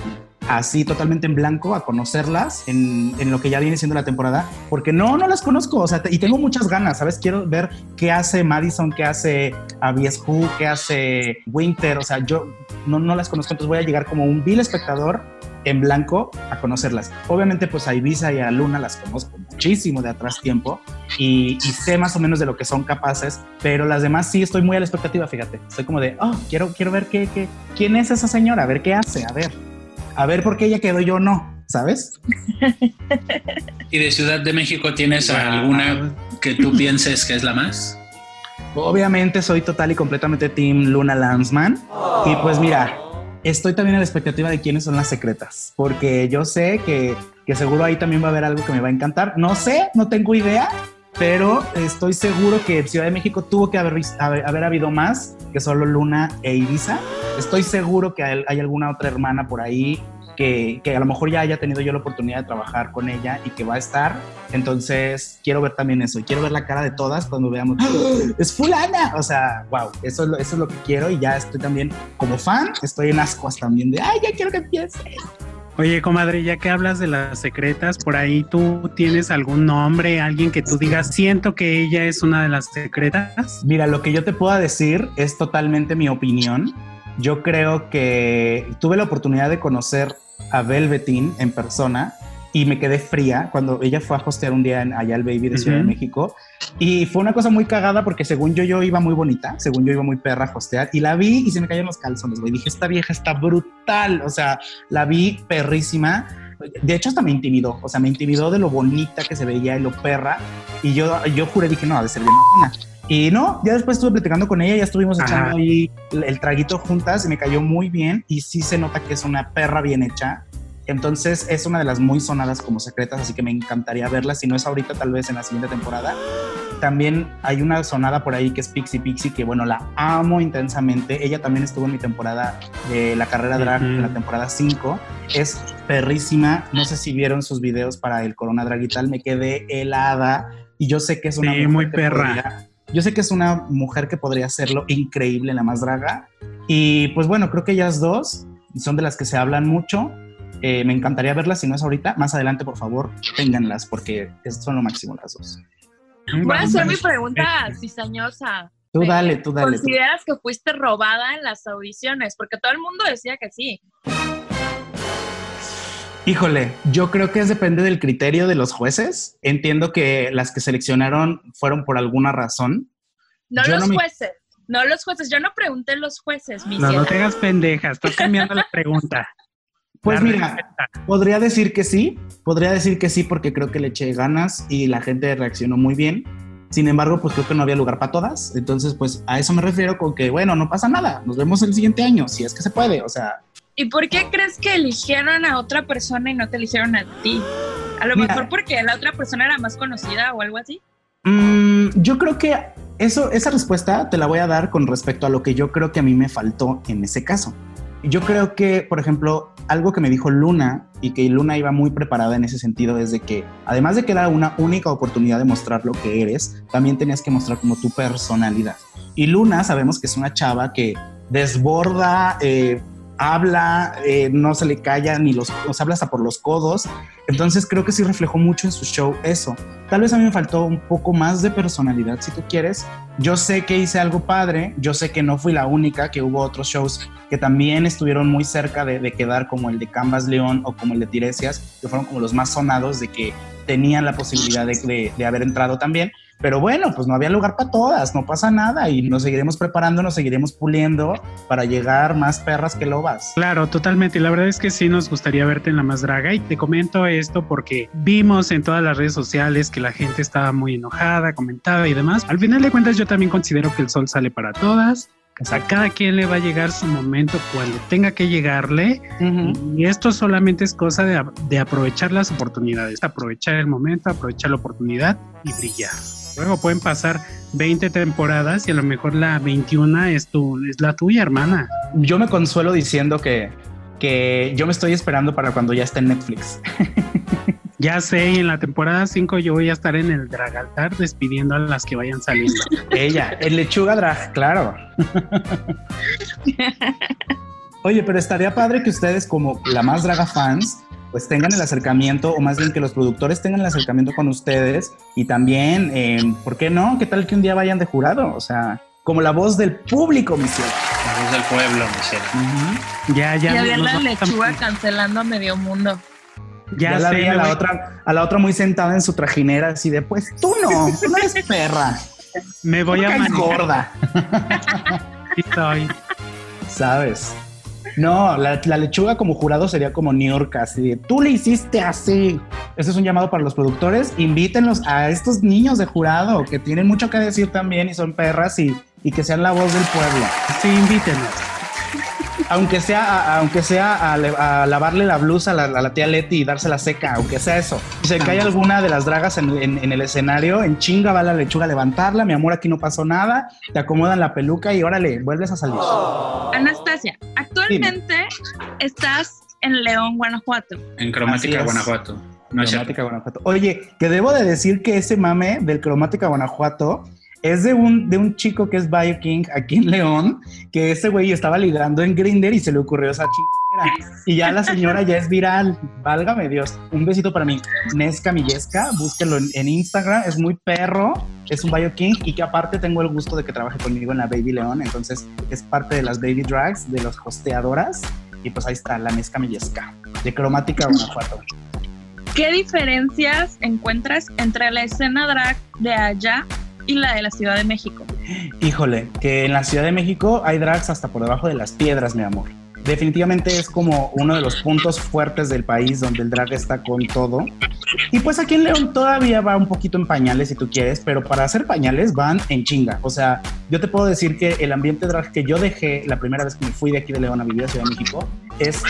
así totalmente en blanco a conocerlas en, en, lo que ya viene siendo la temporada, porque no, no las conozco, o sea, y tengo muchas ganas, ¿sabes? Quiero ver qué hace Madison, qué hace Abies Who, qué hace Winter, o sea, yo no, no las conozco, entonces voy a llegar como un vil espectador en blanco a conocerlas. Obviamente, pues a Ibiza y a Luna las conozco muchísimo de atrás tiempo y, y, sé más o menos de lo que son capaces, pero las demás sí estoy muy a la expectativa, fíjate. Estoy como de, oh, quiero, quiero ver qué, qué, quién es esa señora, a ver qué hace, a ver a ver por qué ella quedó yo no, ¿sabes? ¿Y de Ciudad de México tienes alguna que tú pienses que es la más? Obviamente soy total y completamente Team Luna Landsman. Y pues mira, estoy también a la expectativa de quiénes son las secretas, porque yo sé que, que seguro ahí también va a haber algo que me va a encantar. No sé, no tengo idea, pero estoy seguro que Ciudad de México tuvo que haber, haber, haber, habido más que solo Luna e Ibiza. Estoy seguro que hay, alguna otra hermana por ahí que, que, a lo mejor ya haya tenido yo la oportunidad de trabajar con ella y que va a estar. Entonces, quiero ver también eso. Quiero ver la cara de todas cuando veamos, es fulana. O sea, wow, eso es, lo, eso es lo que quiero y ya estoy también como fan, estoy en ascuas también de, ay, ya quiero que empiece. Oye, comadre, ya que hablas de las secretas, por ahí tú tienes algún nombre, alguien que tú digas, siento que ella es una de las secretas. Mira, lo que yo te puedo decir es totalmente mi opinión. Yo creo que tuve la oportunidad de conocer a Velveteen en persona y me quedé fría cuando ella fue a hostear un día en allá el Baby de Ciudad uh -huh. de México. Y fue una cosa muy cagada porque según yo, yo iba muy bonita, según yo iba muy perra a hostear y la vi y se me cayeron los calzones, güey. Dije, esta vieja está brutal. O sea, la vi perrísima. De hecho, hasta me intimidó. O sea, me intimidó de lo bonita que se veía y lo perra. Y yo, yo juré, dije, no, ha de ser bien una. Y no, ya después estuve platicando con ella, ya estuvimos echando Ajá. ahí el, el traguito juntas y me cayó muy bien. Y sí se nota que es una perra bien hecha entonces es una de las muy sonadas como secretas, así que me encantaría verla. Si no es ahorita, tal vez en la siguiente temporada. También hay una sonada por ahí que es Pixie Pixie, que bueno, la amo intensamente. Ella también estuvo en mi temporada de la carrera drag, uh -huh. en la temporada 5. Es perrísima. No sé si vieron sus videos para el Corona Drag y tal. Me quedé helada. Y yo sé que es una sí, muy perra. Podría, yo sé que es una mujer que podría hacerlo increíble en la más draga. Y pues bueno, creo que ellas dos son de las que se hablan mucho eh, me encantaría verlas, si no es ahorita, más adelante, por favor, ténganlas, porque son lo máximo las dos. Voy a hacer mi pregunta cizañosa. Tú dale, tú dale. ¿Consideras tú. que fuiste robada en las audiciones? Porque todo el mundo decía que sí. Híjole, yo creo que es depende del criterio de los jueces. Entiendo que las que seleccionaron fueron por alguna razón. No yo los no jueces, no los jueces. Yo no pregunté los jueces, mi No, no tengas pendejas, estoy cambiando la pregunta. Pues la mira, podría decir que sí, podría decir que sí porque creo que le eché ganas y la gente reaccionó muy bien. Sin embargo, pues creo que no había lugar para todas. Entonces, pues a eso me refiero con que, bueno, no pasa nada. Nos vemos el siguiente año, si es que se puede. O sea. ¿Y por qué crees que eligieron a otra persona y no te eligieron a ti? A lo mira, mejor porque la otra persona era más conocida o algo así. Mmm, yo creo que eso, esa respuesta te la voy a dar con respecto a lo que yo creo que a mí me faltó en ese caso. Yo creo que, por ejemplo, algo que me dijo Luna y que Luna iba muy preparada en ese sentido es de que, además de que era una única oportunidad de mostrar lo que eres, también tenías que mostrar como tu personalidad. Y Luna sabemos que es una chava que desborda, eh, habla, eh, no se le calla ni los, nos habla hasta por los codos. Entonces creo que sí reflejó mucho en su show eso. Tal vez a mí me faltó un poco más de personalidad, si tú quieres. Yo sé que hice algo padre, yo sé que no fui la única, que hubo otros shows que también estuvieron muy cerca de, de quedar como el de Canvas León o como el de Tiresias, que fueron como los más sonados de que tenían la posibilidad de, de haber entrado también. Pero bueno, pues no había lugar para todas, no pasa nada y nos seguiremos preparando, nos seguiremos puliendo para llegar más perras que lobas. Claro, totalmente. Y la verdad es que sí nos gustaría verte en la más draga y te comento esto porque vimos en todas las redes sociales que la gente estaba muy enojada, comentaba y demás. Al final de cuentas yo también considero que el sol sale para todas. O sea, cada quien le va a llegar su momento cuando tenga que llegarle. Uh -huh. Y esto solamente es cosa de, de aprovechar las oportunidades, aprovechar el momento, aprovechar la oportunidad y brillar. Luego pueden pasar 20 temporadas y a lo mejor la 21 es, tu, es la tuya, hermana. Yo me consuelo diciendo que, que yo me estoy esperando para cuando ya esté en Netflix. Ya sé, y en la temporada 5 yo voy a estar en el drag altar despidiendo a las que vayan saliendo. Ella, el lechuga drag, claro. Oye, pero estaría padre que ustedes como la más draga fans pues tengan el acercamiento, o más bien que los productores tengan el acercamiento con ustedes y también, eh, ¿por qué no? ¿Qué tal que un día vayan de jurado? O sea, como la voz del público, Michelle. La voz del pueblo, Michelle. Ya, ya. Y había la lechuga cancelando a medio mundo. Ya, la vi a la, otra, a la otra muy sentada en su trajinera, así de, pues tú no, tú no eres perra. Me voy a manejar. gorda. Estoy. ¿Sabes? No, la, lechuga como jurado sería como New York, así tú le hiciste así. Ese es un llamado para los productores. Invítenlos a estos niños de jurado que tienen mucho que decir también y son perras y, y que sean la voz del pueblo. Sí, invítenlos aunque sea, aunque sea a, lavarle la blusa a la, tía Leti y dársela seca, aunque sea eso. Si se cae alguna de las dragas en, el escenario, en chinga va la lechuga a levantarla, mi amor, aquí no pasó nada, te acomodan la peluca y órale, vuelves a salir. Anastasia, actualmente estás en León, Guanajuato. En Cromática, Guanajuato. cromática, Guanajuato. Oye, que debo de decir que ese mame del Cromática, Guanajuato, es de un, de un chico que es King aquí en León, que ese güey estaba ligando en Grinder y se le ocurrió esa chingada. Y ya la señora ya es viral. Válgame Dios. Un besito para mí. Nesca Millesca, búsquenlo en, Instagram. Es muy perro. Es un King y que aparte tengo el gusto de que trabaje conmigo en la Baby León. Entonces es parte de las Baby Drags, de las hosteadoras. Y pues ahí está, la Nesca Millesca, de Cromática Guanajuato. ¿Qué diferencias encuentras entre la escena drag de allá y la de la Ciudad de México. Híjole, que en la Ciudad de México hay drags hasta por debajo de las piedras, mi amor. Definitivamente es como uno de los puntos fuertes del país donde el drag está con todo. Y pues aquí en León todavía va un poquito en pañales si tú quieres, pero para hacer pañales van en chinga. O sea, yo te puedo decir que el ambiente drag que yo dejé la primera vez que me fui de aquí de León a vivir a Ciudad de México es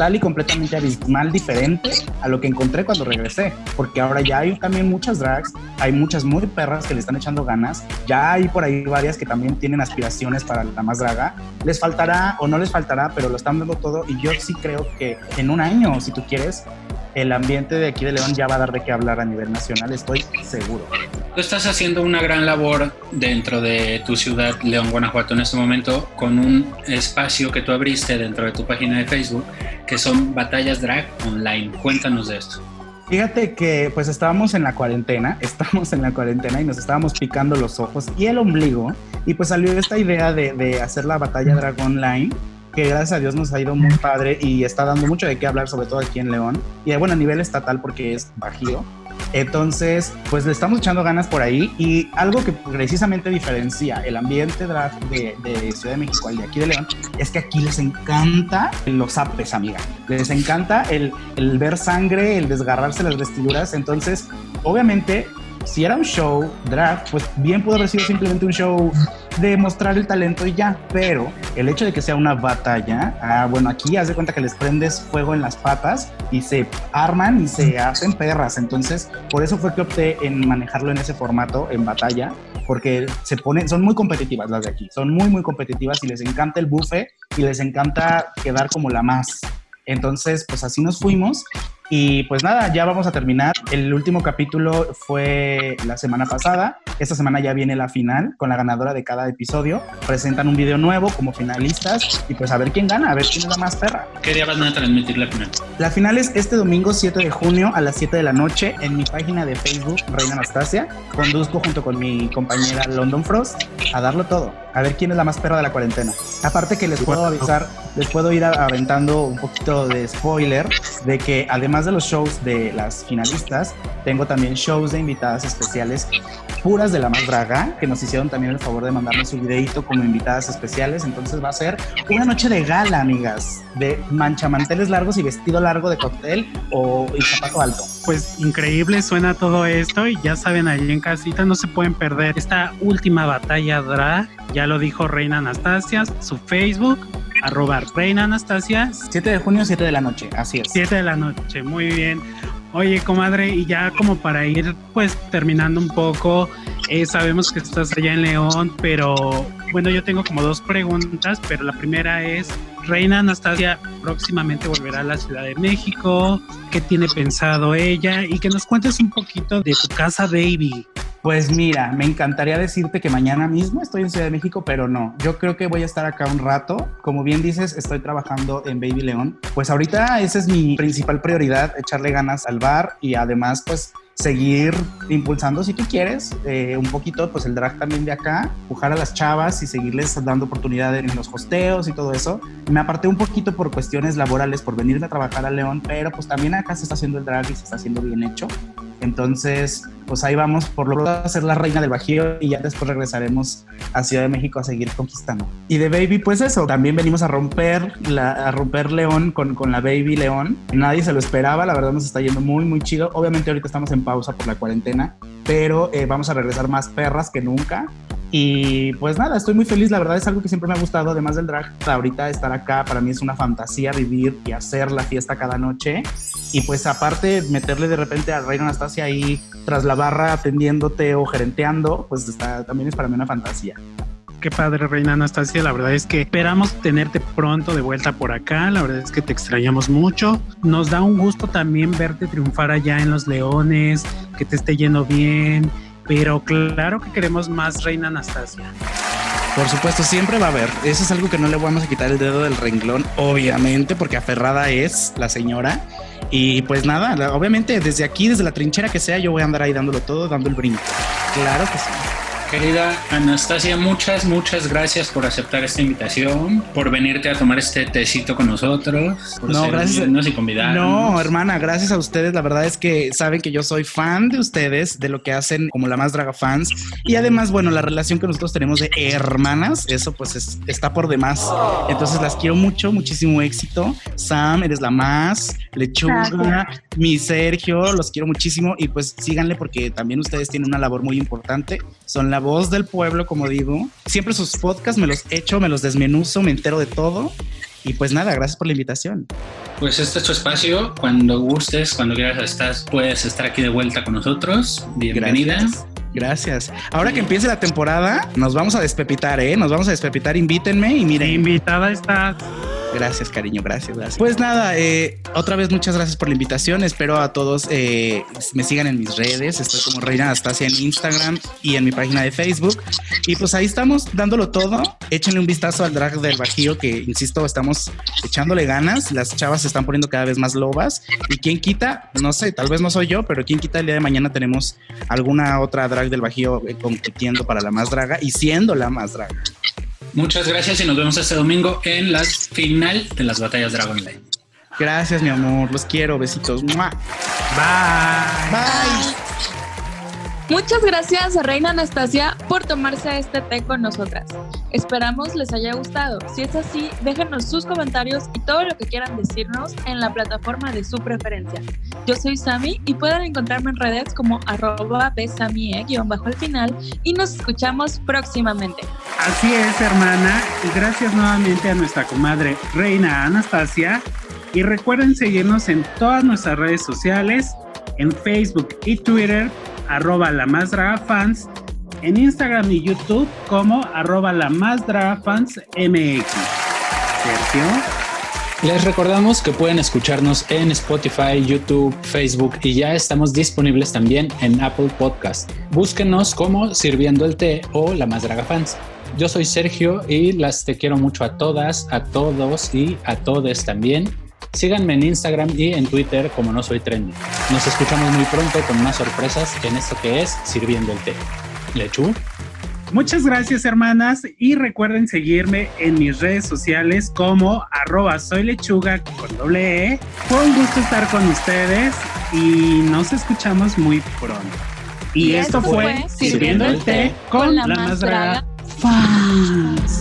total y completamente abismal diferente a lo que encontré cuando regresé, porque ahora ya hay también muchas drags, hay muchas muy perras que le están echando ganas, ya hay por ahí varias que también tienen aspiraciones para la más draga, les faltará o no les faltará, pero lo están dando todo. Y yo sí creo que en un año, si tú quieres, el ambiente de aquí de León ya va a dar de qué hablar a nivel nacional, estoy seguro. Tú estás haciendo una gran labor dentro de tu ciudad, León, Guanajuato, en este momento, con un espacio que tú abriste dentro de tu página de Facebook, que son batallas drag online. Cuéntanos de esto. Fíjate que pues estábamos en la cuarentena, estamos en la cuarentena y nos estábamos picando los ojos y el ombligo y pues salió esta idea de, de hacer la batalla drag online que gracias a Dios nos ha ido muy padre y está dando mucho de qué hablar, sobre todo aquí en León. Y bueno, a nivel estatal porque es bajío. Entonces, pues le estamos echando ganas por ahí y algo que precisamente diferencia el ambiente de, de Ciudad de México al de aquí de León es que aquí les encanta los apes, amiga. Les encanta el, el ver sangre, el desgarrarse las vestiduras. Entonces, obviamente, si era un show drag, pues bien pudo haber simplemente un show de mostrar el talento y ya, pero el hecho de que sea una batalla, ah, bueno, aquí haz de cuenta que les prendes fuego en las patas y se arman y se hacen perras, entonces por eso fue que opté en manejarlo en ese formato, en batalla, porque se ponen, son muy competitivas las de aquí, son muy, muy competitivas y les encanta el buffet y les encanta quedar como la más. Entonces, pues así nos fuimos y pues nada, ya vamos a terminar. El último capítulo fue la semana pasada. Esta semana ya viene la final con la ganadora de cada episodio. Presentan un video nuevo como finalistas y pues a ver quién gana, a ver quién es la más perra. ¿Qué día van a transmitir la final? La final es este domingo 7 de junio a las 7 de la noche en mi página de Facebook, Reina Anastasia. Conduzco junto con mi compañera London Frost a darlo todo a ver quién es la más perra de la cuarentena. Aparte que les puedo avisar, les puedo ir aventando un poquito de spoiler de que además de los shows de las finalistas, tengo también shows de invitadas especiales puras de la más draga, que nos hicieron también el favor de mandarme su videito como invitadas especiales. Entonces va a ser una noche de gala, amigas, de manchamanteles largos y vestido largo de cóctel o y zapato alto. Pues increíble suena todo esto y ya saben, allí en casita no se pueden perder esta última batalla drag. Ya lo dijo Reina Anastasia, su Facebook, arroba Reina Anastasia. 7 de junio, 7 de la noche, así es. 7 de la noche, muy bien. Oye, comadre, y ya como para ir pues terminando un poco, eh, sabemos que estás allá en León, pero bueno, yo tengo como dos preguntas, pero la primera es, Reina Anastasia próximamente volverá a la Ciudad de México, ¿qué tiene pensado ella? Y que nos cuentes un poquito de tu casa baby. Pues mira, me encantaría decirte que mañana mismo estoy en Ciudad de México, pero no. Yo creo que voy a estar acá un rato. Como bien dices, estoy trabajando en Baby León. Pues ahorita esa es mi principal prioridad, echarle ganas al bar y además pues seguir impulsando si tú quieres eh, un poquito pues el drag también de acá, pujar a las chavas y seguirles dando oportunidad en los hosteos y todo eso. Me aparté un poquito por cuestiones laborales, por venirme a trabajar a León, pero pues también acá se está haciendo el drag y se está haciendo bien hecho. Entonces, pues ahí vamos por lo a ser la reina del Bajío y ya después regresaremos a Ciudad de México a seguir conquistando. Y de Baby, pues eso, también venimos a romper, la, a romper León con, con la Baby León. Nadie se lo esperaba, la verdad nos está yendo muy, muy chido. Obviamente ahorita estamos en pausa por la cuarentena, pero eh, vamos a regresar más perras que nunca. Y pues nada, estoy muy feliz, la verdad es algo que siempre me ha gustado, además del drag, ahorita estar acá para mí es una fantasía vivir y hacer la fiesta cada noche. Y pues aparte meterle de repente a Reina Anastasia ahí tras la barra atendiéndote o gerenteando, pues está, también es para mí una fantasía. Qué padre, Reina Anastasia. La verdad es que esperamos tenerte pronto de vuelta por acá. La verdad es que te extrañamos mucho. Nos da un gusto también verte triunfar allá en Los Leones, que te esté yendo bien pero claro que queremos más Reina Anastasia. Por supuesto, siempre va a haber. Eso es algo que no le vamos a quitar el dedo del renglón, obviamente, porque aferrada es la señora. Y pues nada, obviamente desde aquí, desde la trinchera que sea, yo voy a andar ahí dándolo todo, dando el brinco. Claro que sí. Querida Anastasia, muchas, muchas gracias por aceptar esta invitación, por venirte a tomar este tecito con nosotros, por no, gracias. y convidarnos. No, hermana, gracias a ustedes. La verdad es que saben que yo soy fan de ustedes, de lo que hacen como la más draga fans. Y además, bueno, la relación que nosotros tenemos de hermanas, eso pues está por demás. Entonces las quiero mucho, muchísimo éxito. Sam, eres la más, Lechuga, mi Sergio, los quiero muchísimo. Y pues síganle porque también ustedes tienen una labor muy importante. Son la voz del pueblo, como digo. Siempre sus podcasts me los echo, me los desmenuzo, me entero de todo. Y pues nada, gracias por la invitación. Pues este es tu espacio. Cuando gustes, cuando quieras, estás, puedes estar aquí de vuelta con nosotros. Bienvenida. Gracias. Ahora que empiece la temporada, nos vamos a despepitar, ¿eh? Nos vamos a despepitar. Invítenme y miren. Invitada estás. Gracias, cariño, gracias, gracias. Pues nada, eh, otra vez muchas gracias por la invitación. Espero a todos eh, me sigan en mis redes. Estoy como Reina Anastasia en Instagram y en mi página de Facebook. Y pues ahí estamos dándolo todo. Échenle un vistazo al drag del Bajío, que insisto, estamos echándole ganas. Las chavas se están poniendo cada vez más lobas. Y quien quita, no sé, tal vez no soy yo, pero quien quita el día de mañana tenemos alguna otra drag del Bajío eh, compitiendo para la más draga y siendo la más draga. Muchas gracias y nos vemos este domingo en la final de las batallas Dragon Line. Gracias, mi amor. Los quiero. Besitos. Bye. Bye. Muchas gracias a Reina Anastasia por tomarse este té con nosotras. Esperamos les haya gustado. Si es así, déjenos sus comentarios y todo lo que quieran decirnos en la plataforma de su preferencia. Yo soy Sami y pueden encontrarme en redes como arroba bajo al final y nos escuchamos próximamente. Así es, hermana, y gracias nuevamente a nuestra comadre Reina Anastasia. Y recuerden seguirnos en todas nuestras redes sociales, en Facebook y Twitter arroba la más draga fans, en Instagram y YouTube como arroba la más MX. Sergio. Les recordamos que pueden escucharnos en Spotify, YouTube, Facebook y ya estamos disponibles también en Apple Podcast. Búsquenos como Sirviendo el Té o La Más Draga Fans. Yo soy Sergio y las te quiero mucho a todas, a todos y a todes también. Síganme en Instagram y en Twitter como no soy trendy. Nos escuchamos muy pronto con más sorpresas en esto que es Sirviendo el Té. Lechu. Muchas gracias hermanas y recuerden seguirme en mis redes sociales como arroba soy lechuga con doble E. Fue un gusto estar con ustedes y nos escuchamos muy pronto. Y, esto, fue Sirviendo el Té con, la, más draga fans.